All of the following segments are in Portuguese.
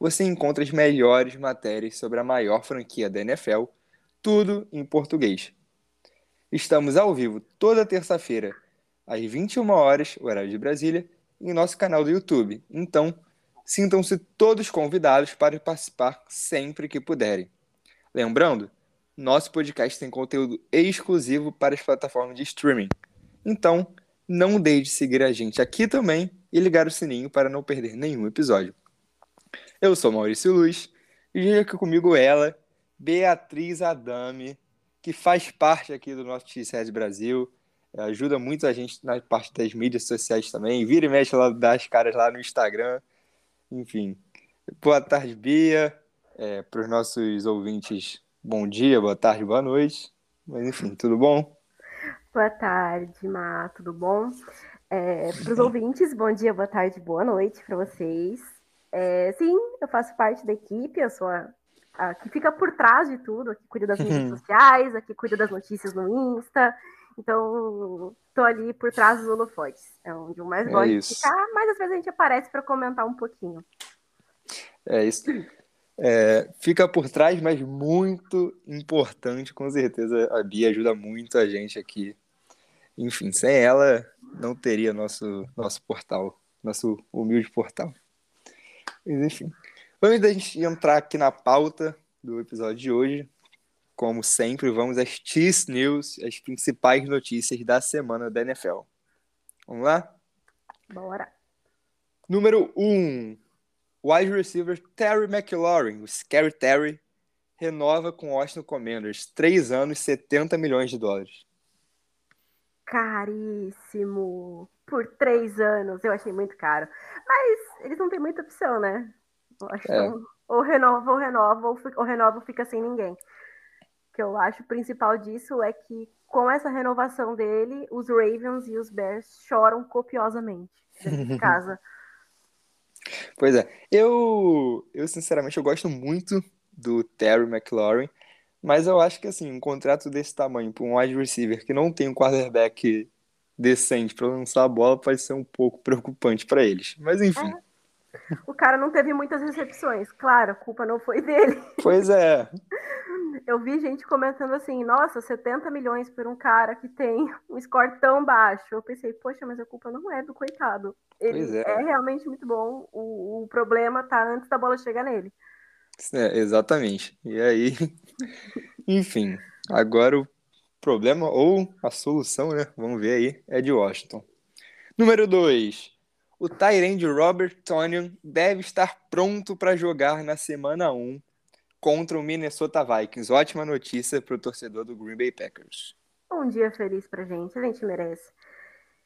você encontra as melhores matérias sobre a maior franquia da NFL, tudo em português. Estamos ao vivo toda terça-feira, às 21 horas, horário de Brasília, em nosso canal do YouTube. Então, sintam-se todos convidados para participar sempre que puderem. Lembrando, nosso podcast tem conteúdo exclusivo para as plataformas de streaming. Então, não deixe de seguir a gente aqui também e ligar o sininho para não perder nenhum episódio. Eu sou Maurício Luz e hoje aqui comigo ela, Beatriz Adame, que faz parte aqui do nosso X-Red Brasil, ajuda muito a gente na parte das mídias sociais também, vira e mexe lá das caras lá no Instagram, enfim. Boa tarde, Bia, é, para os nossos ouvintes, bom dia, boa tarde, boa noite, mas enfim, tudo bom? Boa tarde, Má, tudo bom? É, para os ouvintes, bom dia, boa tarde, boa noite para vocês. É, sim, eu faço parte da equipe, eu sou a, a, que fica por trás de tudo, a que cuida das redes sociais, a que cuida das notícias no Insta. Então, tô ali por trás dos holofotes. É onde eu mais é gosto isso. de ficar, mas às vezes a gente aparece para comentar um pouquinho. É isso. É, fica por trás, mas muito importante, com certeza. A Bia ajuda muito a gente aqui. Enfim, sem ela, não teria nosso, nosso portal, nosso humilde portal. Mas enfim. Antes da gente entrar aqui na pauta do episódio de hoje, como sempre, vamos às Cheese News, as principais notícias da semana da NFL. Vamos lá? Bora. Número 1. Um, wide receiver Terry McLaurin, o Scary Terry, renova com o Austin Commanders. 3 anos, 70 milhões de dólares. Caríssimo por três anos. Eu achei muito caro. Mas eles não têm muita opção, né? Eu acho é. que ou renova ou renova, ou, ou renova ou fica sem ninguém. O que eu acho principal disso é que com essa renovação dele, os Ravens e os Bears choram copiosamente de casa. Pois é. Eu, eu, sinceramente, eu gosto muito do Terry McLaurin, mas eu acho que, assim, um contrato desse tamanho para um wide receiver que não tem um quarterback decente para lançar a bola pode ser um pouco preocupante para eles. Mas enfim. É. O cara não teve muitas recepções, claro, a culpa não foi dele. Pois é. Eu vi gente comentando assim: nossa, 70 milhões por um cara que tem um score tão baixo. Eu pensei, poxa, mas a culpa não é do coitado. Ele é. é. realmente muito bom. O, o problema tá antes da bola chegar nele. É, exatamente. E aí, enfim, agora o problema ou a solução, né? Vamos ver aí, é de Washington. Número 2. O Tyrande Robert Tonian deve estar pronto para jogar na semana 1 contra o Minnesota Vikings. Ótima notícia para o torcedor do Green Bay Packers. Um dia feliz para gente, a gente merece.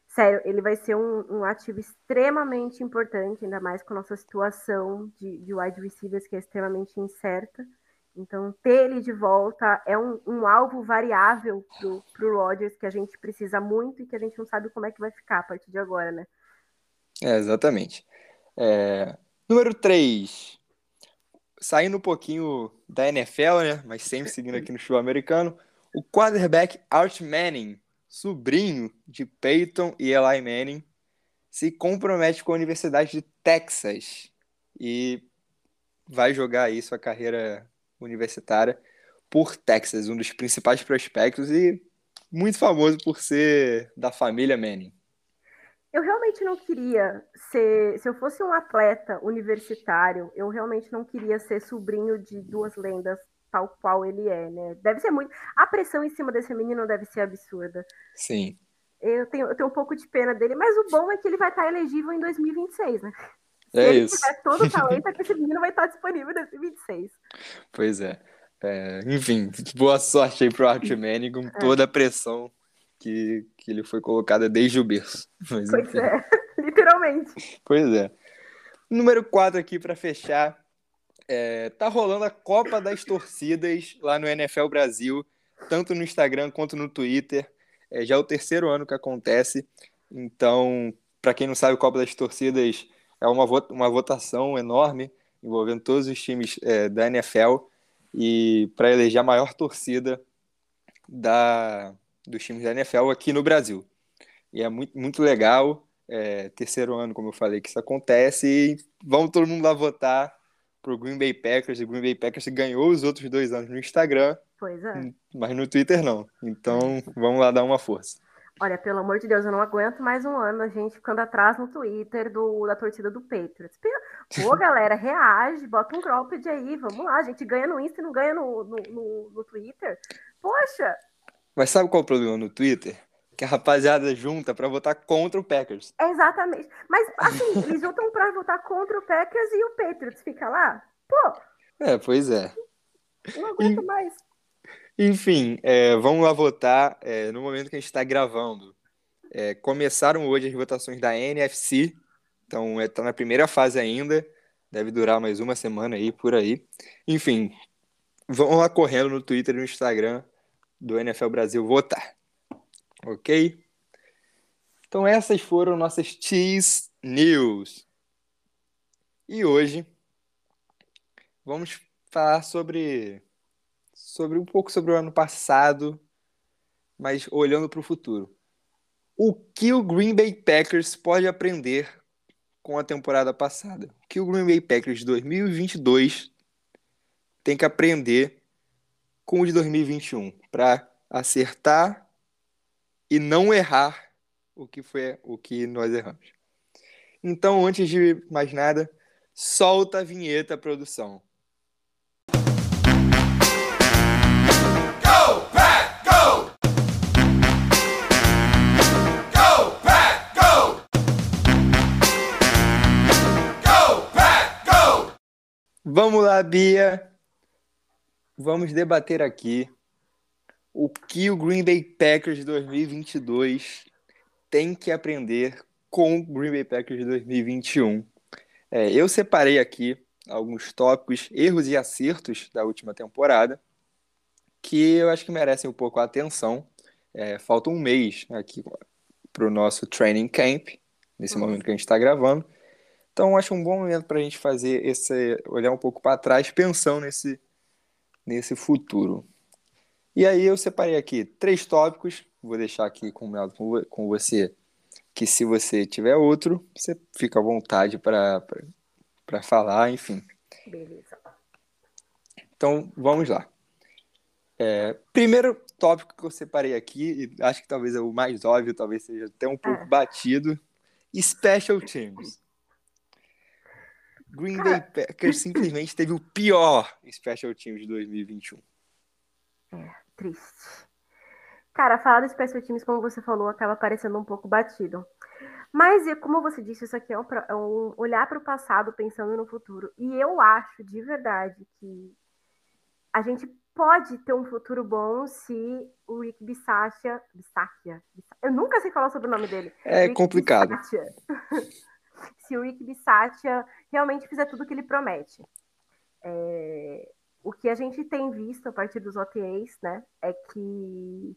Sério, ele vai ser um, um, ativo extremamente importante, ainda mais com a nossa situação de, de wide receivers que é extremamente incerta. Então, ter ele de volta é um, um alvo variável para o Rodgers que a gente precisa muito e que a gente não sabe como é que vai ficar a partir de agora, né? É, exatamente. É... Número 3. Saindo um pouquinho da NFL, né? Mas sempre seguindo aqui no show americano. O quarterback Art Manning, sobrinho de Peyton e Eli Manning, se compromete com a Universidade de Texas e vai jogar aí sua carreira universitária por Texas, um dos principais prospectos e muito famoso por ser da família Manning. Eu realmente não queria ser, se eu fosse um atleta universitário, eu realmente não queria ser sobrinho de duas lendas tal qual ele é, né? Deve ser muito. A pressão em cima desse menino deve ser absurda. Sim. Eu tenho, eu tenho um pouco de pena dele, mas o bom é que ele vai estar elegível em 2026, né? Se é ele isso. tiver todo o talento, é que esse menino vai estar disponível em 2026. Pois é. é enfim, boa sorte aí pro Art Manning com é. toda a pressão que, que ele foi colocada desde o berço. Mas, pois enfim. é, literalmente. Pois é. Número 4 aqui para fechar. É, tá rolando a Copa das Torcidas lá no NFL Brasil, tanto no Instagram quanto no Twitter. É, já é o terceiro ano que acontece. Então, para quem não sabe, Copa das Torcidas é uma, uma votação enorme envolvendo todos os times é, da NFL e para eleger a maior torcida da, dos times da NFL aqui no Brasil. E é muito, muito legal. É, terceiro ano, como eu falei, que isso acontece. E vamos todo mundo lá votar pro Green Bay Packers. O Green Bay Packers ganhou os outros dois anos no Instagram. Pois é. Mas no Twitter não. Então vamos lá dar uma força. Olha, pelo amor de Deus, eu não aguento mais um ano a gente ficando atrás no Twitter do, da torcida do Patriots. Pô, galera, reage, bota um cropped aí, vamos lá. A gente ganha no Insta e não ganha no, no, no, no Twitter. Poxa! Mas sabe qual é o problema no Twitter? que a rapaziada junta para votar contra o Packers. Exatamente. Mas, assim, eles juntam para votar contra o Packers e o Patriots fica lá? Pô! É, pois é. Não aguento e, mais. Enfim, é, vamos lá votar. É, no momento que a gente está gravando, é, começaram hoje as votações da NFC. Então, está é, na primeira fase ainda. Deve durar mais uma semana aí, por aí. Enfim, vão lá correndo no Twitter e no Instagram do NFL Brasil votar ok? Então essas foram nossas Cheese News. E hoje vamos falar sobre sobre um pouco sobre o ano passado, mas olhando para o futuro. O que o Green Bay Packers pode aprender com a temporada passada? O que o Green Bay Packers de 2022 tem que aprender com o de 2021 para acertar e não errar o que foi o que nós erramos. Então, antes de mais nada, solta a vinheta, produção. Vamos lá, Bia. Vamos debater aqui o que o Green Bay Packers de 2022 tem que aprender com o Green Bay Packers de 2021. É, eu separei aqui alguns tópicos, erros e acertos da última temporada, que eu acho que merecem um pouco a atenção. É, falta um mês aqui para o nosso training camp, nesse momento que a gente está gravando. Então, acho um bom momento para a gente fazer esse, olhar um pouco para trás, pensando nesse, nesse futuro. E aí eu separei aqui três tópicos, vou deixar aqui combinado com você, que se você tiver outro, você fica à vontade para falar, enfim. Beleza. Então, vamos lá. É, primeiro tópico que eu separei aqui, e acho que talvez é o mais óbvio, talvez seja até um pouco ah. batido, Special Teams. Green Bay Packers simplesmente teve o pior Special Teams de 2021. É triste. Cara, falar do Special Teams, como você falou, acaba parecendo um pouco batido. Mas, como você disse, isso aqui é um, é um olhar para o passado pensando no futuro. E eu acho, de verdade, que a gente pode ter um futuro bom se o Rick Bisaccia... Bisaccia? Eu nunca sei falar sobre o nome dele. É Rick complicado. se o Rick Bisaccia realmente fizer tudo o que ele promete. É o que a gente tem visto a partir dos OTAs, né, é que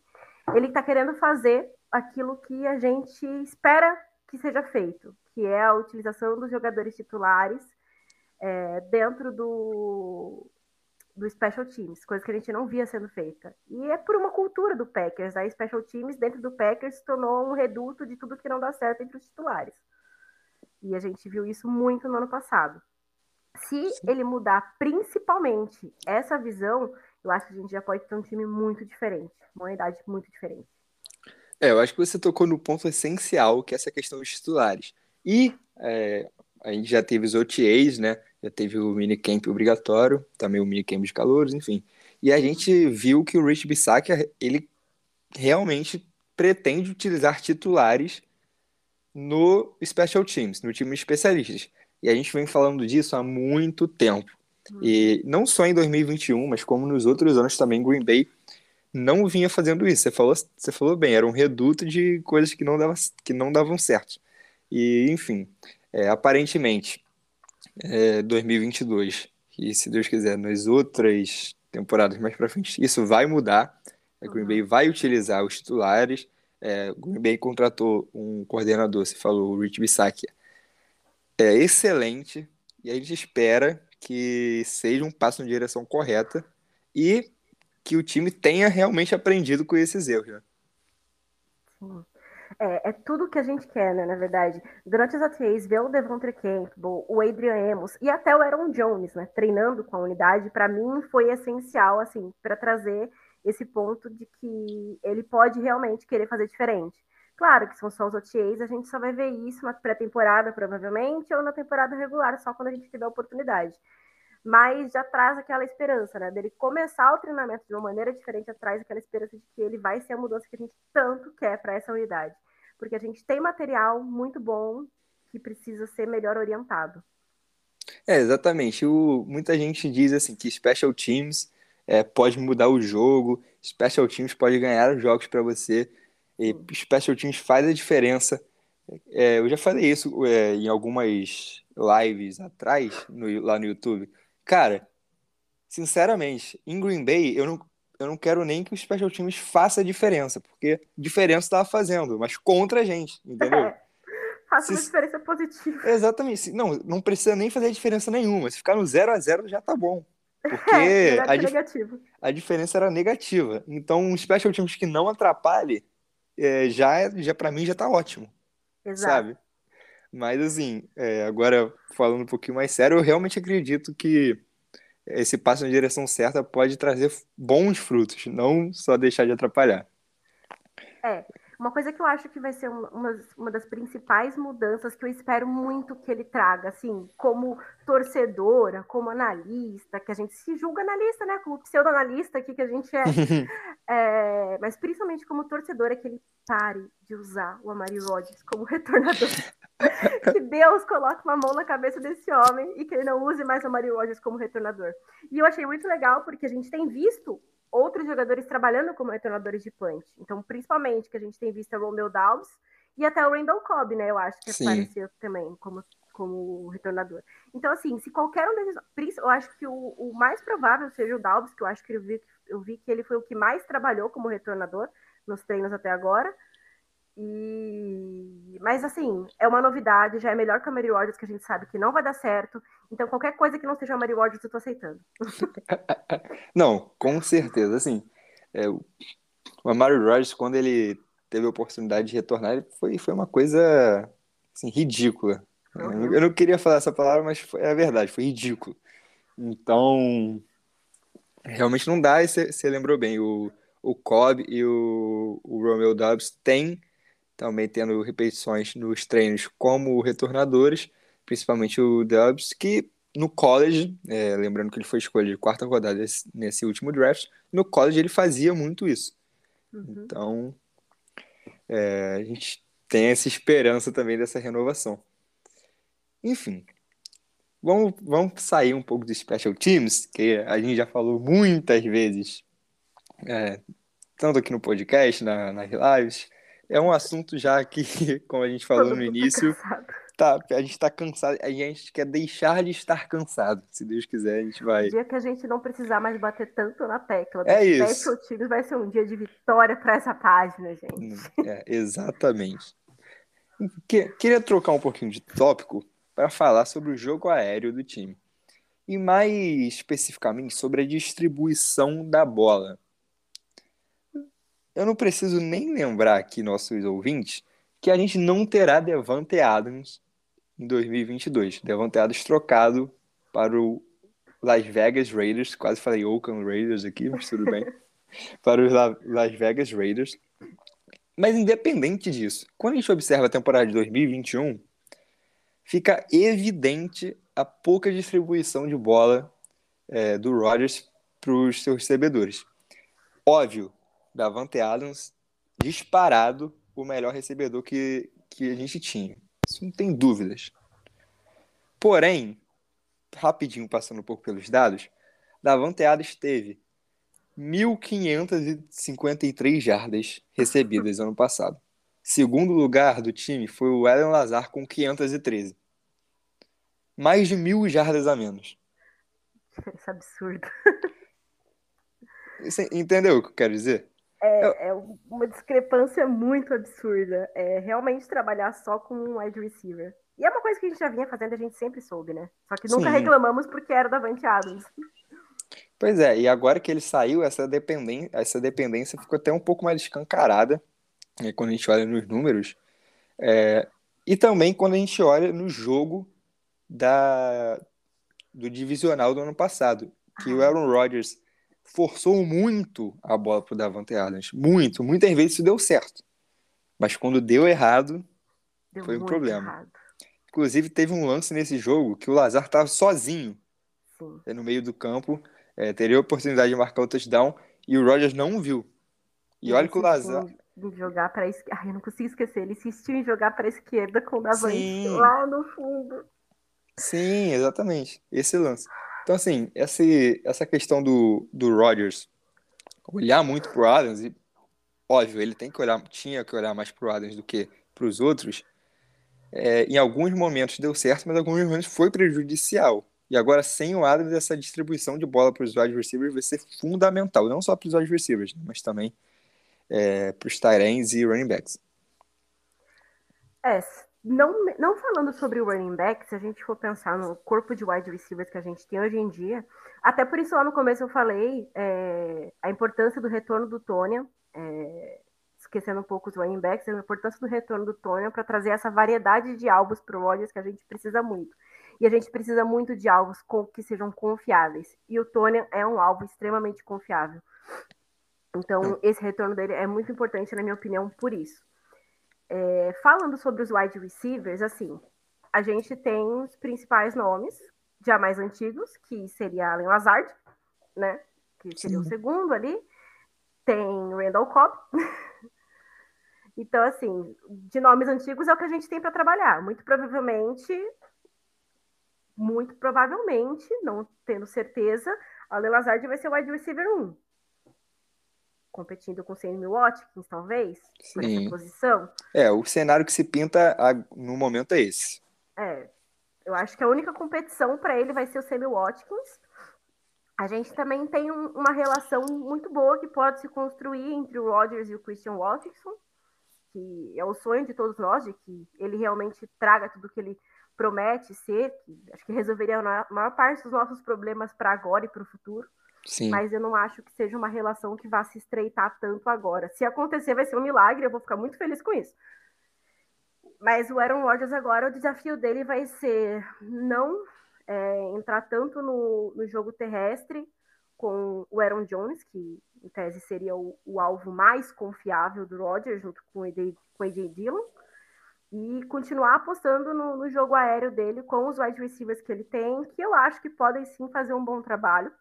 ele está querendo fazer aquilo que a gente espera que seja feito, que é a utilização dos jogadores titulares é, dentro do, do Special Teams, coisa que a gente não via sendo feita. E é por uma cultura do Packers, a Special Teams dentro do Packers se tornou um reduto de tudo que não dá certo entre os titulares. E a gente viu isso muito no ano passado. Se Sim. ele mudar principalmente essa visão, eu acho que a gente já pode ter um time muito diferente, uma unidade muito diferente. É, eu acho que você tocou no ponto essencial, que é essa questão dos titulares. E é, a gente já teve os OTAs, né? Já teve o minicamp obrigatório, também o minicamp de calouros, enfim. E a gente viu que o Rich Bissakia, ele realmente pretende utilizar titulares no Special Teams, no time de especialistas. E a gente vem falando disso há muito tempo. E não só em 2021, mas como nos outros anos também, Green Bay não vinha fazendo isso. Você falou, você falou bem, era um reduto de coisas que não, dava, que não davam certo. E, enfim, é, aparentemente, é, 2022, que, se Deus quiser, nas outras temporadas mais para frente, isso vai mudar. A Green Bay vai utilizar os titulares. É, Green Bay contratou um coordenador, você falou, o Rich Bissakia. É excelente e a gente espera que seja um passo na direção correta e que o time tenha realmente aprendido com esses erros. Né? Sim. É, é, tudo que a gente quer, né, na verdade. Durante as ATAs, ver o Devontre Campbell, o Adrian Amos e até o Aaron Jones, né, treinando com a unidade, para mim foi essencial, assim, para trazer esse ponto de que ele pode realmente querer fazer diferente. Claro que são só os OTAs, a gente só vai ver isso na pré-temporada, provavelmente, ou na temporada regular, só quando a gente tiver a oportunidade. Mas já traz aquela esperança, né? Dele começar o treinamento de uma maneira diferente, traz aquela esperança de que ele vai ser a mudança que a gente tanto quer para essa unidade. Porque a gente tem material muito bom que precisa ser melhor orientado. É, exatamente. O, muita gente diz assim que Special Teams é, pode mudar o jogo, Special Teams pode ganhar os jogos para você. E Special Teams faz a diferença. É, eu já falei isso é, em algumas lives atrás, no, lá no YouTube. Cara, sinceramente, em Green Bay, eu não, eu não quero nem que o Special Teams faça a diferença, porque diferença estava fazendo, mas contra a gente, entendeu? Faça uma diferença positiva. Exatamente. Não, não precisa nem fazer diferença nenhuma. Se ficar no 0 a 0 já tá bom. Porque é, a, dif a, diferença era negativa. Então, um Special Teams que não atrapalhe é, já, já para mim já tá ótimo. Exato. Sabe? Mas assim, é, agora falando um pouquinho mais sério, eu realmente acredito que esse passo na direção certa pode trazer bons frutos, não só deixar de atrapalhar. É, uma coisa que eu acho que vai ser uma, uma das principais mudanças que eu espero muito que ele traga, assim, como torcedora, como analista, que a gente se julga analista, né? Como pseudo-analista aqui que a gente é. é. Mas principalmente como torcedora, que ele pare de usar o Amari Rodgers como retornador. que Deus coloque uma mão na cabeça desse homem e que ele não use mais o Amari Rodgers como retornador. E eu achei muito legal porque a gente tem visto outros jogadores trabalhando como retornadores de punch. Então, principalmente, que a gente tem visto a Romeo Dobbs e até o Randall Cobb, né? Eu acho que Sim. apareceu também como, como retornador. Então, assim, se qualquer um deles. Eu acho que o, o mais provável seja o Dobbs, que eu acho que eu vi, eu vi que ele foi o que mais trabalhou como retornador nos treinos até agora. E... Mas assim, é uma novidade, já é melhor que a Mary Rodgers, que a gente sabe que não vai dar certo. Então, qualquer coisa que não seja a Mary Rodgers, eu tô aceitando. não, com certeza. Assim, é, o Mary Rodgers, quando ele teve a oportunidade de retornar, foi, foi uma coisa assim, ridícula. Uhum. Eu não queria falar essa palavra, mas foi, é a verdade, foi ridículo. Então, realmente não dá, e você lembrou bem, o, o Cobb e o, o Romeo Dobbs têm também tendo repetições nos treinos como retornadores, principalmente o Dubs, que no college, é, lembrando que ele foi escolha de quarta rodada nesse, último draft, no college ele fazia muito isso. Uhum. Então, é, a gente tem essa esperança também dessa renovação. Enfim, vamos, vamos sair um pouco dos special teams, que a gente já falou muitas vezes, é, tanto aqui no podcast, na, nas lives, é um assunto já que, como a gente falou no início, tá, a gente está cansado, a gente quer deixar de estar cansado. Se Deus quiser, a gente vai. O dia que a gente não precisar mais bater tanto na tecla é isso. times vai ser um dia de vitória para essa página, gente. É, exatamente. Queria trocar um pouquinho de tópico para falar sobre o jogo aéreo do time. E mais especificamente sobre a distribuição da bola. Eu não preciso nem lembrar aqui, nossos ouvintes, que a gente não terá Devante Adams em 2022. Devante Adams trocado para o Las Vegas Raiders. Quase falei Oakland Raiders aqui, mas tudo bem. para os Las Vegas Raiders. Mas independente disso, quando a gente observa a temporada de 2021, fica evidente a pouca distribuição de bola é, do Rodgers para os seus recebedores. Óbvio, Davante Adams, disparado o melhor recebedor que, que a gente tinha. Isso não tem dúvidas. Porém, rapidinho passando um pouco pelos dados, Davante Adams teve 1.553 jardas recebidas ano passado. Segundo lugar do time foi o Ellen Lazar com 513. Mais de mil jardas a menos. diferença absurda. Você entendeu o que eu quero dizer? É, é uma discrepância muito absurda. É realmente trabalhar só com um wide receiver. E é uma coisa que a gente já vinha fazendo, a gente sempre soube, né? Só que nunca Sim. reclamamos porque era da Vante Adams. Pois é, e agora que ele saiu, essa dependência, essa dependência ficou até um pouco mais escancarada né, quando a gente olha nos números. É, e também quando a gente olha no jogo da, do divisional do ano passado, que o Aaron Rodgers forçou muito a bola para o Davante Adams. Muito. Muitas vezes isso deu certo. Mas quando deu errado, deu foi um problema. Errado. Inclusive, teve um lance nesse jogo que o Lazar estava sozinho Sim. no meio do campo. É, teria a oportunidade de marcar o touchdown e o Rogers não viu. E, olha que o Lazar. jogar para esquerda. Ai, eu não consigo esquecer. Ele insistiu em jogar para a esquerda com o Davante lá no fundo. Sim, exatamente. Esse lance. Então, assim, essa, essa questão do, do Rodgers olhar muito pro Adams, e óbvio, ele tem que olhar, tinha que olhar mais pro Adams do que para os outros. É, em alguns momentos deu certo, mas em alguns momentos foi prejudicial. E agora, sem o Adams, essa distribuição de bola para os wide receivers vai ser fundamental. Não só para os wide receivers, mas também é, para os tight ends e running backs. É, não, não falando sobre o running back, se a gente for pensar no corpo de wide receivers que a gente tem hoje em dia, até por isso lá no começo eu falei é, a importância do retorno do Tônia, é, esquecendo um pouco os running backs, a importância do retorno do Tônia para trazer essa variedade de alvos para o Rodgers que a gente precisa muito. E a gente precisa muito de alvos com, que sejam confiáveis. E o Tônia é um alvo extremamente confiável. Então, esse retorno dele é muito importante, na minha opinião, por isso. É, falando sobre os wide receivers, assim, a gente tem os principais nomes, já mais antigos, que seria Allen Lazard, né? Que seria Sim. o segundo ali. Tem Randall Cobb. então, assim, de nomes antigos é o que a gente tem para trabalhar. Muito provavelmente, muito provavelmente, não tendo certeza, Allen Lazard vai ser o wide receiver 1 competindo com o Sammy Watkins, talvez, essa posição. É, o cenário que se pinta no momento é esse. É, eu acho que a única competição para ele vai ser o Sammy Watkins. A gente também tem um, uma relação muito boa que pode se construir entre o Rodgers e o Christian Watson, que é o sonho de todos nós, de que ele realmente traga tudo que ele promete ser, que acho que resolveria a maior parte dos nossos problemas para agora e para o futuro. Sim. Mas eu não acho que seja uma relação que vá se estreitar tanto agora. Se acontecer, vai ser um milagre, eu vou ficar muito feliz com isso. Mas o Aaron Rodgers agora, o desafio dele vai ser não é, entrar tanto no, no jogo terrestre com o Aaron Jones, que em tese seria o, o alvo mais confiável do Rodgers, junto com o AJ, com Dillon, e continuar apostando no, no jogo aéreo dele com os wide receivers que ele tem, que eu acho que podem sim fazer um bom trabalho.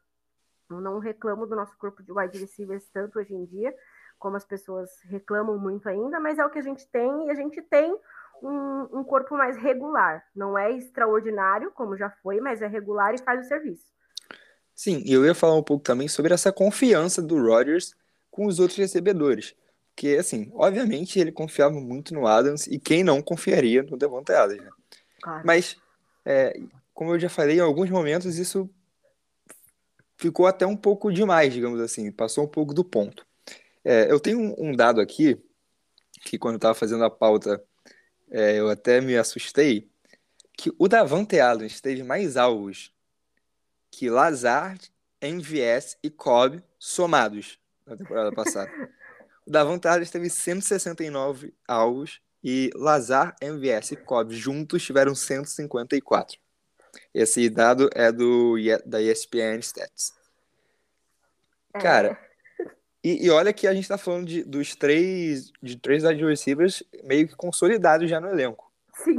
Eu não reclamo do nosso corpo de wide receivers tanto hoje em dia, como as pessoas reclamam muito ainda, mas é o que a gente tem e a gente tem um, um corpo mais regular. Não é extraordinário, como já foi, mas é regular e faz o serviço. Sim, e eu ia falar um pouco também sobre essa confiança do Rodgers com os outros recebedores. Porque, assim, obviamente ele confiava muito no Adams e quem não confiaria no Devonta Adams, né? Claro. Mas, é, como eu já falei, em alguns momentos isso ficou até um pouco demais, digamos assim, passou um pouco do ponto. É, eu tenho um, dado aqui, que quando eu estava fazendo a pauta, é, eu até me assustei, que o Davante Adams teve mais alvos que Lazard, MVS e Cobb somados na temporada passada. o Davante Adams teve 169 alvos e Lazar, MVS e Cobb juntos tiveram 154. Esse dado é do da ESPN Stats. É. Cara, e, e, olha que a gente tá falando de, dos três, de três wide receivers meio que consolidados já no elenco. Sim.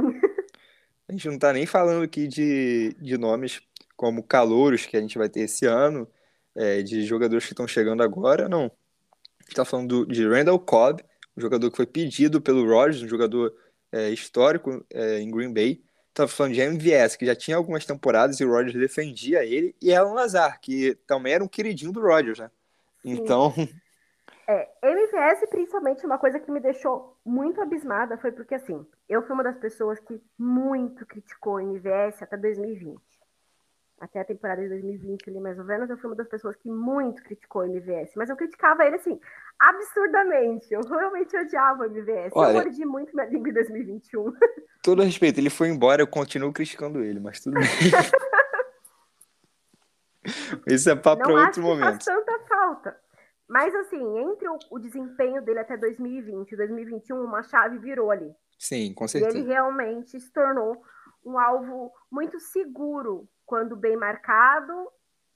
A gente não tá nem falando aqui de, de nomes como calouros que a gente vai ter esse ano, é, de jogadores que estão chegando agora, não. A gente tá falando do, de Randall Cobb, um jogador que foi pedido pelo Rodgers, um jogador é, histórico é, em Green Bay, Tava falando de MVS, que já tinha algumas temporadas e o Rodgers defendia ele, e Alan Lazar, que também era um queridinho do Rodgers, né? Então. É, MVS, principalmente, uma coisa que me deixou muito abismada foi porque, assim, eu fui uma das pessoas que muito criticou MVS até 2020. Até a temporada de 2020 ali, mais ou menos, eu fui uma das pessoas que muito criticou o MVS. Mas eu criticava ele, assim, absurdamente. Eu realmente odiava o MVS. Olha, eu mordi muito minha língua em 2021. Todo respeito, ele foi embora, eu continuo criticando ele, mas tudo bem. Isso é papo para outro momento. Faz tanta falta. Mas, assim, entre o, o, desempenho dele até 2020 e 2021, uma chave virou ali. Sim, com certeza. E ele realmente se tornou um alvo muito seguro quando bem marcado,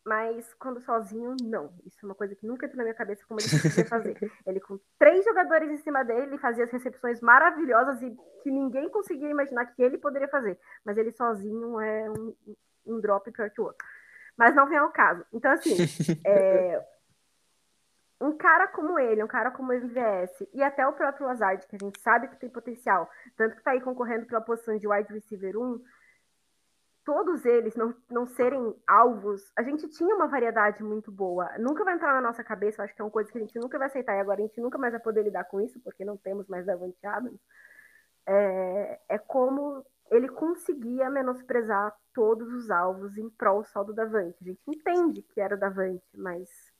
mas quando sozinho, não. Isso é uma coisa que nunca entrou na minha cabeça como ele podia fazer. ele com três jogadores em cima dele, ele fazia as recepções maravilhosas e que ninguém conseguia imaginar que ele poderia fazer. Mas ele sozinho é um, um drop pior que o outro. Mas não vem ao caso. Então, assim, é, um cara como ele, um cara como o MVS, e até o próprio Lazard, que a gente sabe que tem potencial, tanto que tá aí concorrendo pela posição de wide receiver 1, todos eles não, não serem alvos, a gente tinha uma variedade muito boa. Nunca vai entrar na nossa cabeça, acho que é uma coisa que a gente nunca vai aceitar, e agora a gente nunca mais vai poder lidar com isso, porque não temos mais Davante Adams. É, é como ele conseguia menosprezar todos os alvos em prol só do Davante. A gente entende que era o Davante, mas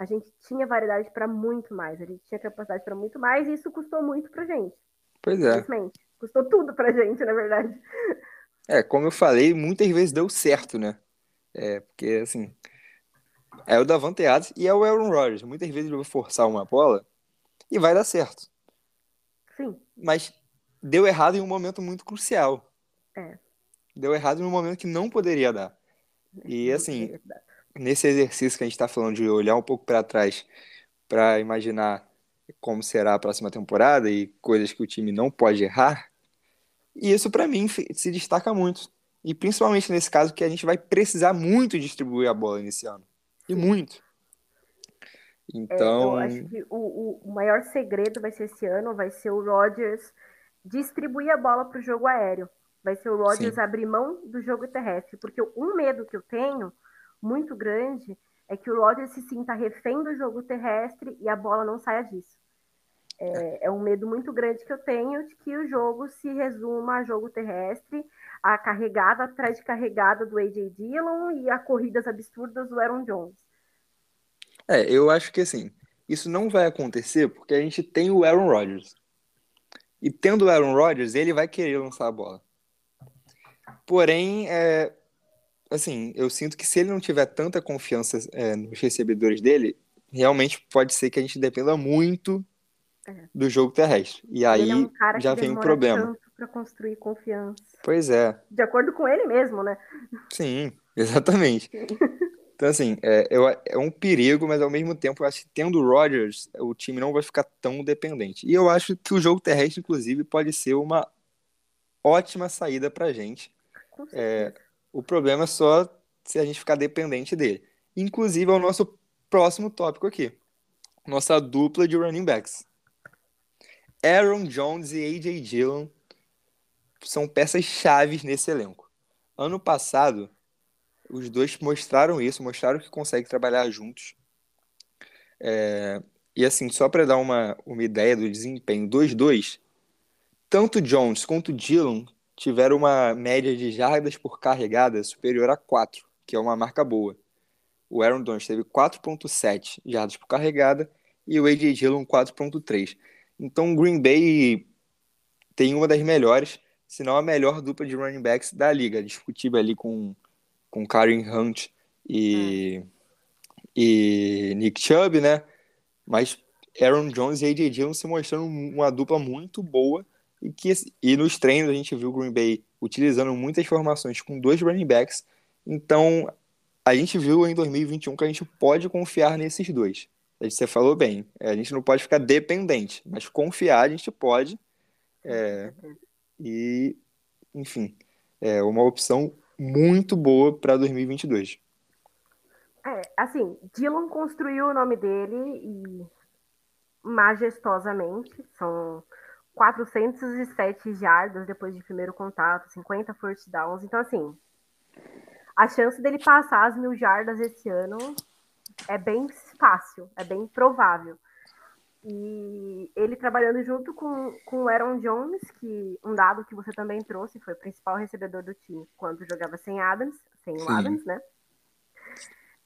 a gente tinha variedade para muito mais, a gente tinha capacidade para muito mais, e isso custou muito pra gente. Pois é. Infelizmente. Custou tudo pra gente, na verdade. É, como eu falei, muitas vezes deu certo, né? É, porque, assim, é o Davante Adams e é o Aaron Rodgers. Muitas vezes ele vai forçar uma bola e vai dar certo. Sim. Mas deu errado em um momento muito crucial. É. Deu errado em um momento que não poderia dar. E, assim, nesse exercício que a gente está falando de olhar um pouco para trás para imaginar como será a próxima temporada e coisas que o time não pode errar, e isso, para mim, se destaca muito. E principalmente nesse caso, que a gente vai precisar muito distribuir a bola nesse ano. E muito. Então. É, eu acho que o, o maior segredo vai ser esse ano, vai ser o Rodgers distribuir a bola para o jogo aéreo. Vai ser o Rodgers Sim. abrir mão do jogo terrestre. Porque um medo que eu tenho, muito grande, é que o Rodgers se sinta refém do jogo terrestre e a bola não saia disso. É, é, um medo muito grande que eu tenho de que o jogo se resuma a jogo terrestre, a carregada atrás de carregada do A.J. Dillon e a corridas absurdas do Aaron Jones. É, eu acho que assim, isso não vai acontecer porque a gente tem o Aaron Rodgers. E tendo o Aaron Rodgers, ele vai querer lançar a bola. Porém, é, assim, eu sinto que se ele não tiver tanta confiança é, nos recebedores dele, realmente pode ser que a gente dependa muito é. do jogo terrestre. E aí é um já vem um problema. para construir confiança. Pois é. De acordo com ele mesmo, né? Sim, exatamente. Então, assim, é, é um perigo, mas ao mesmo tempo, eu acho que tendo o Rodgers, o time não vai ficar tão dependente. E eu acho que o jogo terrestre, inclusive, pode ser uma ótima saída pra gente. É, o problema é só se a gente ficar dependente dele. Inclusive, é o nosso próximo tópico aqui. Nossa dupla de running backs. Aaron Jones e AJ Dillon são peças chaves nesse elenco. Ano passado, os dois mostraram isso, mostraram que conseguem trabalhar juntos. É, e assim, só para dar uma, uma ideia do desempenho dos dois, tanto Jones quanto Dillon tiveram uma média de jardas por carregada superior a 4, que é uma marca boa. O Aaron Jones teve 4.7 jardas por carregada e o AJ Dillon 4.3. Então, o Green Bay tem uma das melhores, se não a melhor dupla de running backs da liga, discutível ali com, com Karen Hunt e, e Nick Chubb, né? Mas Aaron Jones e AJ Dillon se mostrando uma dupla muito boa e que e nos treinos a gente viu o Green Bay utilizando muitas formações com dois running backs. Então, a gente viu em 2021 que a gente pode confiar nesses dois. Você falou bem, é, a gente não pode ficar dependente, mas confiar a gente pode. É, e, enfim, é uma opção muito boa para 2022. É, assim, Dylan construiu o nome dele e majestosamente. São 407 jardas depois de primeiro contato, 50 first downs. Então, assim, a chance dele passar as mil jardas esse ano é bem fácil, é bem provável. E ele trabalhando junto com, com o Aaron Jones, que um dado que você também trouxe, foi o principal recebedor do time quando jogava sem Adams, sem o Adams, né?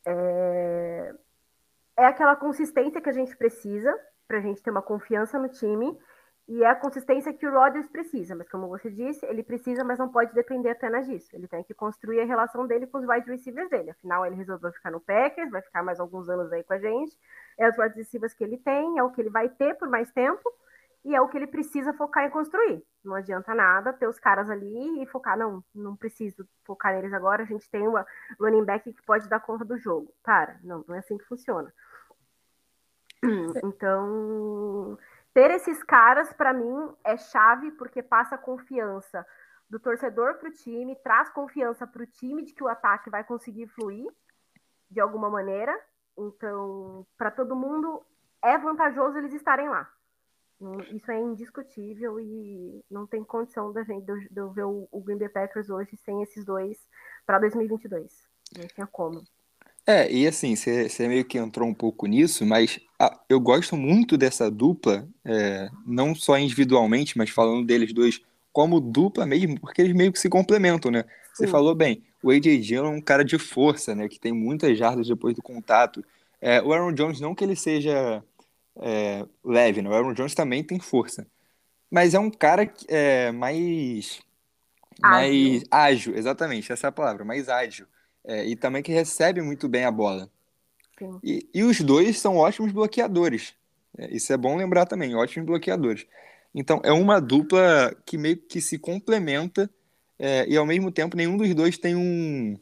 É, é aquela consistência que a gente precisa para a gente ter uma confiança no time e é a consistência que o Rodgers precisa, mas como você disse, ele precisa, mas não pode depender apenas disso. Ele tem que construir a relação dele com os wide receivers dele. Afinal, ele resolveu ficar no Packers, vai ficar mais alguns anos aí com a gente. É os wide receivers que ele tem, é o que ele vai ter por mais tempo e é o que ele precisa focar em construir. Não adianta nada ter os caras ali e focar, não, não preciso focar neles agora, a gente tem uma running back que pode dar conta do jogo. Para, não, não é assim que funciona. Então, ter esses caras, para mim, é chave, porque passa confiança do torcedor para o time, traz confiança para o time de que o ataque vai conseguir fluir de alguma maneira. Então, para todo mundo, é vantajoso eles estarem lá. Isso é indiscutível e não tem condição da gente de eu ver o, Green Bay Packers hoje sem esses dois para 2022. Não tinha como. É, e assim, você meio que entrou um pouco nisso, mas a, eu gosto muito dessa dupla, é, não só individualmente, mas falando deles dois como dupla mesmo, porque eles meio que se complementam, né? Você falou bem, o AJ Dillon é um cara de força, né? Que tem muitas jardas depois do contato. É, o Aaron Jones, não que ele seja é, leve, né? O Aaron Jones também tem força. Mas é um cara é, mais, ágil. mais ágil, exatamente, essa é a palavra, mais ágil é, e também que recebe muito bem a bola. E, e, os dois são ótimos bloqueadores. É, isso é bom lembrar também, ótimos bloqueadores. Então é uma dupla que meio que se complementa é, e ao mesmo tempo nenhum dos dois tem um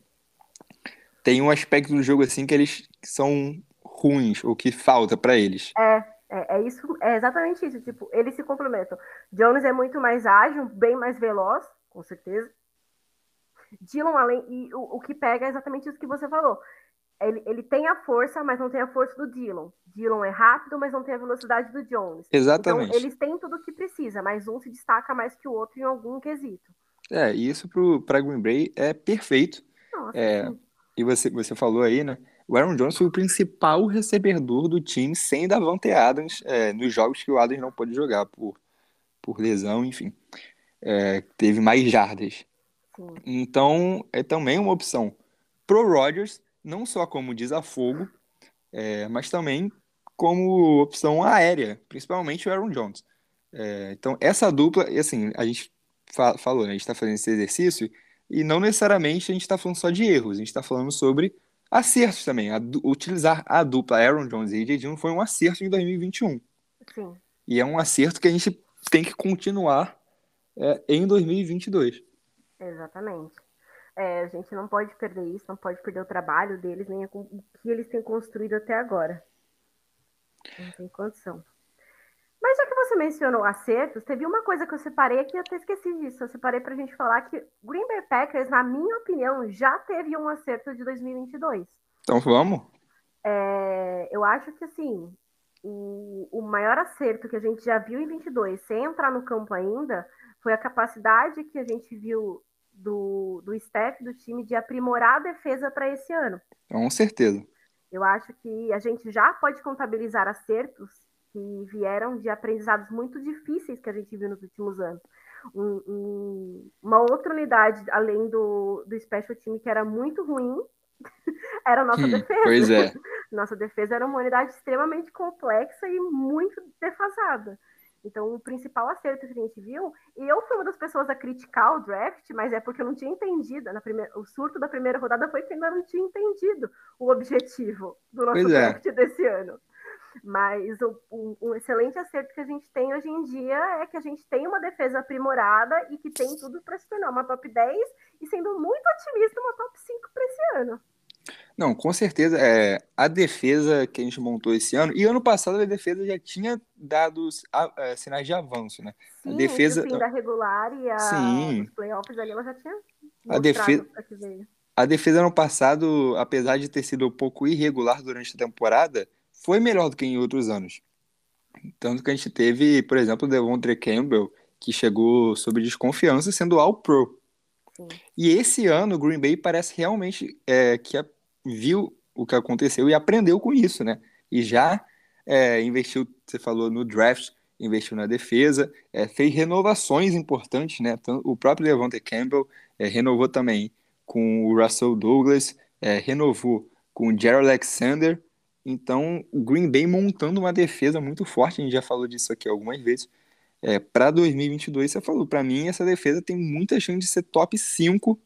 tem um aspecto do jogo assim que eles são ruins ou que falta para eles. É, é, é, isso, é exatamente isso. Tipo, eles se complementam. Jones é muito mais ágil, bem mais veloz, com certeza. Dylan, além. E o, o que pega é exatamente isso que você falou. Ele, ele tem a força, mas não tem a força do Dylan. Dylan é rápido, mas não tem a velocidade do Jones. Exatamente. Então, eles têm tudo o que precisa, mas um se destaca mais que o outro em algum quesito. É, e isso para Green Bay é perfeito. Nossa, é, e você, você falou aí, né? O Aaron Jones foi o principal recebedor do time sem Davante Adams é, nos jogos que o Adams não pôde jogar por, por lesão, enfim. É, teve mais jardas. Então, é também uma opção pro Rodgers, não só como desafogo, é, mas também como opção aérea, principalmente o Aaron Jones. É, então, essa dupla, e assim, a gente fa falou, né, a gente está fazendo esse exercício, e não necessariamente a gente está falando só de erros, a gente está falando sobre acertos também. A, utilizar a dupla Aaron Jones e AJ Dillon foi um acerto em 2021. Sim. E é um acerto que a gente tem que continuar é, em 2022. Exatamente. É, a gente não pode perder isso, não pode perder o trabalho deles, nem o que eles têm construído até agora. Não tem condição. Mas já que você mencionou acertos, teve uma coisa que eu separei aqui, eu até esqueci disso. Eu separei para a gente falar que Green Bay Packers, na minha opinião, já teve um acerto de 2022. Então vamos. É, eu acho que assim, o, o maior acerto que a gente já viu em 22, sem entrar no campo ainda, foi a capacidade que a gente viu do, do staff do time de aprimorar a defesa para esse ano. Com certeza. Eu acho que a gente já pode contabilizar acertos que vieram de aprendizados muito difíceis que a gente viu nos últimos anos. Um, um, uma outra unidade, além do, do special time, que era muito ruim, era a nossa hum, defesa. Pois é. Nossa defesa era uma unidade extremamente complexa e muito defasada. Então, o principal acerto que a gente viu, e eu fui uma das pessoas a criticar o draft, mas é porque eu não tinha entendido. Na primeira, o surto da primeira rodada foi que eu ainda não tinha entendido o objetivo do nosso pois é. draft é. desse ano. Mas o, um, um, excelente acerto que a gente tem hoje em dia é que a gente tem uma defesa aprimorada e que tem tudo para se tornar uma top 10 e sendo muito otimista, uma top 5 para esse ano. Não, com certeza. É, a defesa que a gente montou esse ano, e ano passado a defesa já tinha dado é, sinais de avanço, né? Sim, a defesa. O fim da regular e a, Sim. os playoffs ali, ela já tinha. A defesa. A defesa ano passado, apesar de ter sido um pouco irregular durante a temporada, foi melhor do que em outros anos. Tanto que a gente teve, por exemplo, o Devontre Campbell, que chegou sob desconfiança sendo All-Pro. E esse ano o Green Bay parece realmente é, que viu o que aconteceu e aprendeu com isso, né? E já é, investiu, você falou, no draft, investiu na defesa, é, fez renovações importantes, né? O próprio Levante Campbell é, renovou também com o Russell Douglas, é, renovou com o Jerry Alexander. Então, o Green Bay montando uma defesa muito forte, a gente já falou disso aqui algumas vezes. É, para 2022, você falou, para mim, essa defesa tem muita chance de ser top 5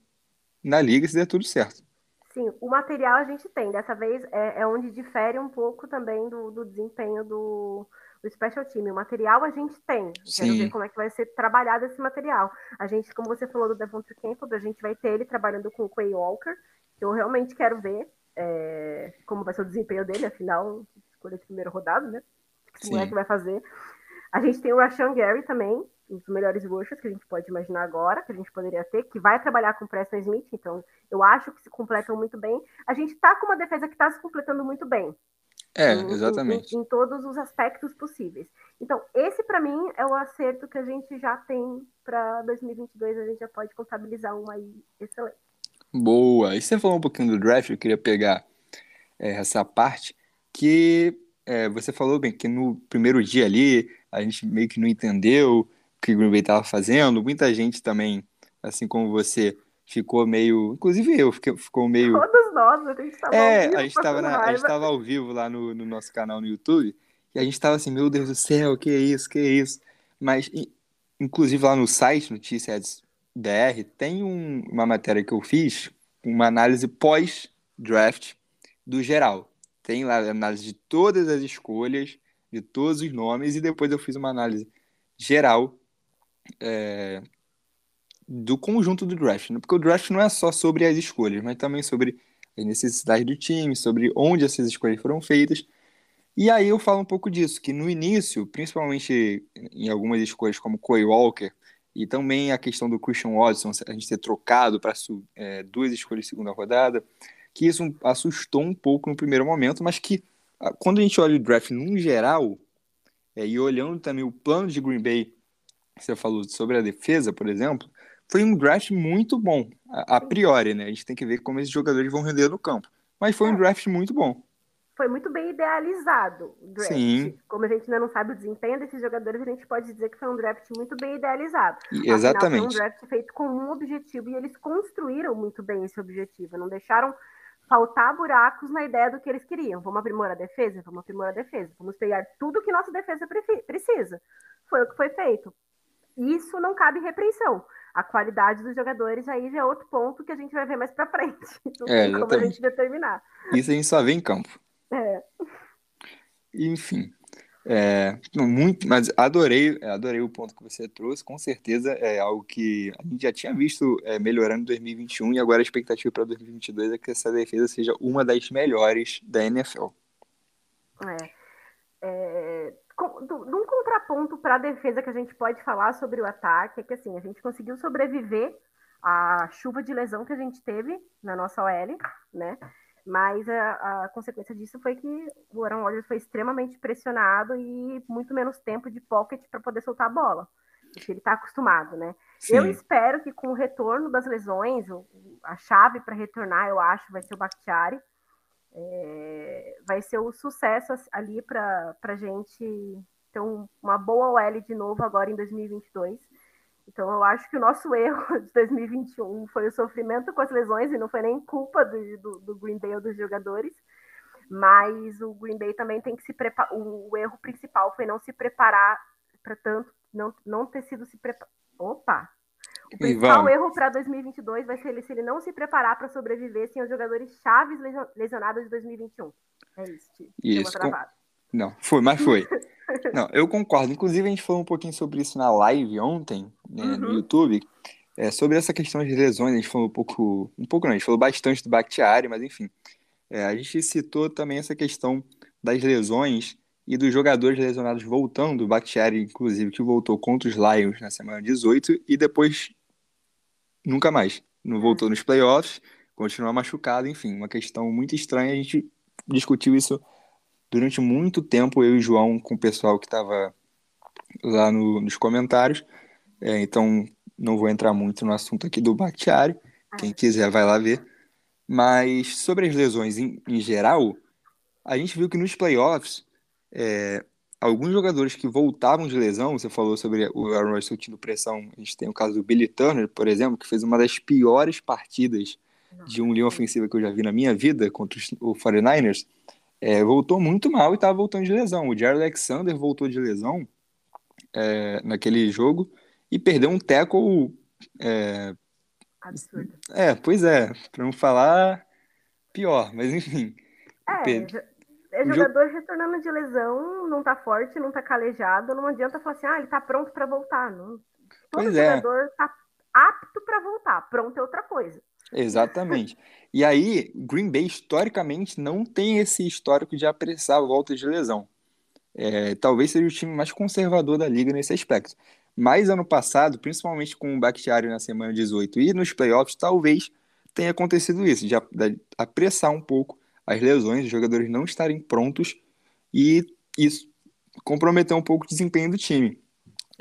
na liga se der tudo certo. Sim, o material a gente tem. Dessa vez é, é onde difere um pouco também do, do desempenho do, do special team. O material a gente tem. Sim. Quero ver como é que vai ser trabalhado esse material. A gente, como você falou do Devonta Campbell, a gente vai ter ele trabalhando com o Quay Walker, que eu realmente quero ver é, como vai ser o desempenho dele, afinal, escolha de primeira rodada, né? O que esse moleque vai fazer. A gente tem o Rashan Gary também, um dos melhores rushers que a gente pode imaginar agora, que a gente poderia ter, que vai trabalhar com o Preston Smith, então eu acho que se completam muito bem. A gente está com uma defesa que está se completando muito bem. É, exatamente. Em, em, em, todos os aspectos possíveis. Então, esse para mim é o acerto que a gente já tem para 2022, a gente já pode contabilizar um aí excelente. Boa! E você falou um pouquinho do draft, eu queria pegar é, essa parte, que é, você falou bem que no primeiro dia ali, a gente meio que não entendeu o que o Green Bay estava fazendo, muita gente também, assim como você, ficou meio. Inclusive eu, fiquei, ficou meio. Todos nós, a gente estava é, ao vivo. A gente estava ao vivo lá no, no nosso canal no YouTube. E a gente estava assim, meu Deus do céu, que é isso, que é isso. Mas, inclusive lá no site, Notícias BR, tem um, uma matéria que eu fiz, uma análise pós-draft do geral. Tem lá a análise de todas as escolhas, de todos os nomes, e depois eu fiz uma análise geral é, do conjunto do draft, né? porque o draft não é só sobre as escolhas, mas também sobre as necessidades do time, sobre onde essas escolhas foram feitas. E aí eu falo um pouco disso, que no início, principalmente em algumas escolhas como Coy Walker, e também a questão do Christian Watson, a gente ter trocado para é, duas escolhas de segunda rodada, que isso assustou um pouco no primeiro momento, mas que quando a gente olha o draft num geral, é, e olhando também o plano de Green Bay, você falou sobre a defesa, por exemplo, foi um draft muito bom, a, a, priori, né? A gente tem que ver como esses jogadores vão render no campo. Mas foi um é. draft muito bom. Foi muito bem idealizado o draft. Sim. Como a gente ainda não sabe o desempenho desses jogadores, a gente pode dizer que foi um draft muito bem idealizado. Exatamente. Afinal, foi um draft feito com um objetivo e eles construíram muito bem esse objetivo. Não deixaram faltar buracos na ideia do que eles queriam. Vamos aprimorar a defesa? Vamos aprimorar a defesa. Vamos pegar tudo que nossa defesa precisa. Foi o que foi feito. Isso não cabe repreensão a qualidade dos jogadores aí já é outro ponto que a gente vai ver mais para frente. Não é, tem como a gente determinar. Isso a gente só vê em campo. É. Enfim. É, muito, mas adorei, adorei o ponto que você trouxe. Com certeza é algo que a gente já tinha visto é, melhorando em 2021 e agora a expectativa para 2022 é que essa defesa seja uma das melhores da NFL. É. é num contraponto para a defesa que a gente pode falar sobre o ataque, é que assim, a gente conseguiu sobreviver à chuva de lesão que a gente teve na nossa OL, né? Mas a, a consequência disso foi que o Aaron Rodgers foi extremamente pressionado e muito menos tempo de pocket para poder soltar a bola, porque ele está acostumado, né? Sim. Eu espero que com o retorno das lesões, a chave para retornar, eu acho, vai ser o Bakhtiari é, vai ser o sucesso ali para a gente ter um, uma boa OL de novo agora em 2022. Então, eu acho que o nosso erro de 2021 foi o sofrimento com as lesões e não foi nem culpa do, do, do Green Bay ou dos jogadores. Mas o Green Bay também tem que se preparar. O, o erro principal foi não se preparar para tanto, não, não ter sido se preparar. Opa! O principal erro para 2022 vai ser ele, se ele não se preparar para sobreviver sem os jogadores chaves lesionados de 2021. É isso, tio. Isso. Com... Não, foi, mas foi. não, eu concordo. Inclusive, a gente falou um pouquinho sobre isso na live ontem, né, uhum. no YouTube. É, sobre essa questão de lesões, a gente falou um pouco. Um pouco não, a gente falou bastante do Bakhtiari, mas enfim. É, a gente citou também essa questão das lesões e dos jogadores lesionados voltando, o Bakhtiari, inclusive, que voltou contra os Lions na semana 18 e depois nunca mais. Não voltou nos playoffs, continua machucado, enfim, uma questão muito estranha. A gente discutiu isso durante muito tempo, eu e João, com o pessoal que estava lá no, nos comentários. É, então, não vou entrar muito no assunto aqui do Bakhtiari. Quem quiser vai lá ver. Mas sobre as lesões em, em geral, a gente viu que nos playoffs é, alguns jogadores que voltavam de lesão, você falou sobre o Aaron Russell tendo pressão, a gente tem o caso do Billy Turner, por exemplo, que fez uma das piores partidas de um linha ofensiva que eu já vi na minha vida contra o 49ers, é, voltou muito mal e estava voltando de lesão. O Jared Alexander voltou de lesão é, naquele jogo e perdeu um tackle. É, Absurdo. É, pois é, para não falar pior, mas enfim. É, é jogador retornando de lesão, não tá forte, não tá calejado, não adianta falar assim, ah, ele tá pronto para voltar. Não... Todo pois é. jogador é. tá apto para voltar, pronto é outra coisa. Exatamente. E aí, Green Bay, historicamente, não tem esse histórico de apressar a volta de lesão. É, talvez seja o time mais conservador da liga nesse aspecto. Mas ano passado, principalmente com o Bakhtiari na semana 18 e nos playoffs, talvez tenha acontecido isso, de apressar um pouco as lesões, os jogadores não estarem prontos e isso comprometer um pouco o desempenho do time.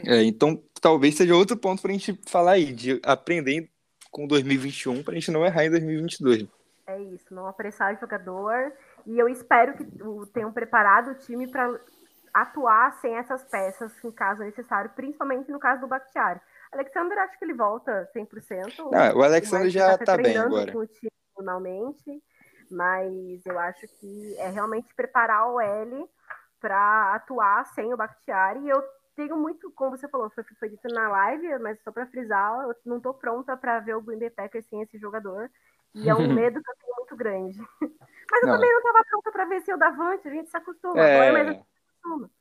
É, então, talvez seja outro ponto para a gente falar aí, de aprender com 2021 para a gente não errar em 2022. É isso, não apressar o jogador. E eu espero que tenham preparado o time para atuar sem essas peças em caso necessário, principalmente no caso do Bakhtiari. Alexander, acho que ele volta 100%. Não, o Alexander já está tá bem agora. Com o time normalmente, mas eu acho que é realmente preparar o L para atuar sem o Bakhtiari. E eu tenho muito, como você falou, foi, foi dito na live, mas só para frisar, eu não estou pronta para ver o Green Bay Packers sem esse jogador. E é um medo que eu tenho muito grande. Mas eu não. também não estava pronta para ver se o Davante, a gente se acostuma. É... Agora, mas se acostuma.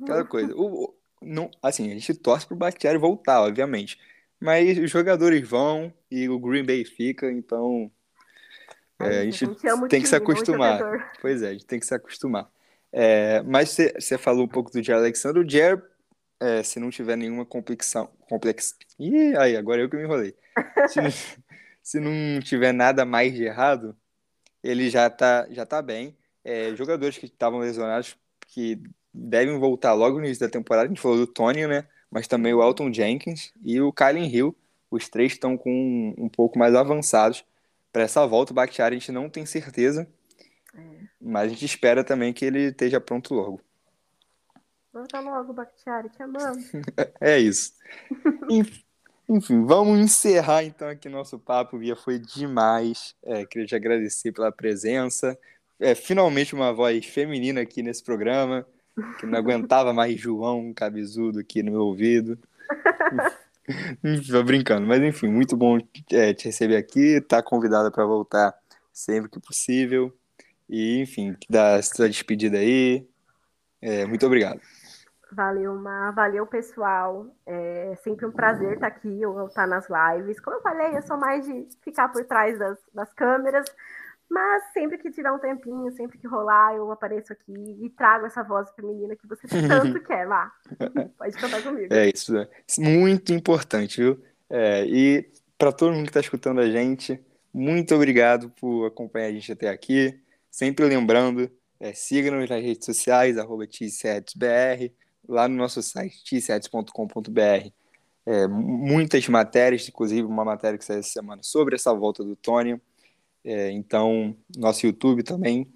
Aquela coisa. O, não, assim, a gente torce pro Bakhtiari voltar, obviamente. Mas os jogadores vão e o Green Bay fica, então. É, a gente, a gente tem que se acostumar. Pois é, a gente tem que se acostumar. É, mas você falou um pouco do Jair Alexander. O Jair é, se não tiver nenhuma complexão. Complex... Ih, aí, agora eu que me enrolei. Se não, se não tiver nada mais de errado, ele já tá, já tá bem. É, jogadores que estavam lesionados, que devem voltar logo no início da temporada, a gente falou do Tony, né? Mas também o Elton Jenkins e o Kylen Hill. Os três estão com um, um pouco mais avançados para essa volta. O Bakhtiari a gente não tem certeza. Mas a gente espera também que ele esteja pronto logo. Volta logo, Bakhtiari, te amamos. é isso. Enfim, vamos encerrar então aqui nosso papo, Via. Foi demais. É, queria te agradecer pela presença. É, finalmente uma voz feminina aqui nesse programa, que não aguentava mais João cabezudo aqui no meu ouvido. Tô brincando, mas enfim, muito bom é, te receber aqui. Tá convidada para voltar sempre que possível. E enfim, dá sua despedida aí. É, muito obrigado. Valeu, Mar. Valeu, pessoal. É sempre um prazer estar aqui ou estar nas lives. Como eu falei, eu sou mais de ficar por trás das, das câmeras, mas sempre que tiver um tempinho, sempre que rolar, eu apareço aqui e trago essa voz feminina que você tanto quer, Mar. Pode contar comigo. É isso, né? muito importante, viu? É, e para todo mundo que está escutando a gente, muito obrigado por acompanhar a gente até aqui. Sempre lembrando, é, siga-nos nas redes sociais, arroba lá no nosso site, t7.com.br, é, muitas matérias, inclusive uma matéria que saiu essa semana sobre essa volta do Tony. É, então, nosso YouTube também,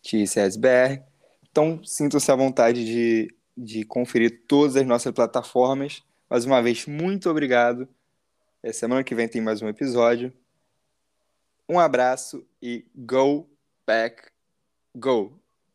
TCSBR. Então, sintam-se à vontade de, de conferir todas as nossas plataformas. Mais uma vez, muito obrigado. É, semana que vem tem mais um episódio. Um abraço e go back, go!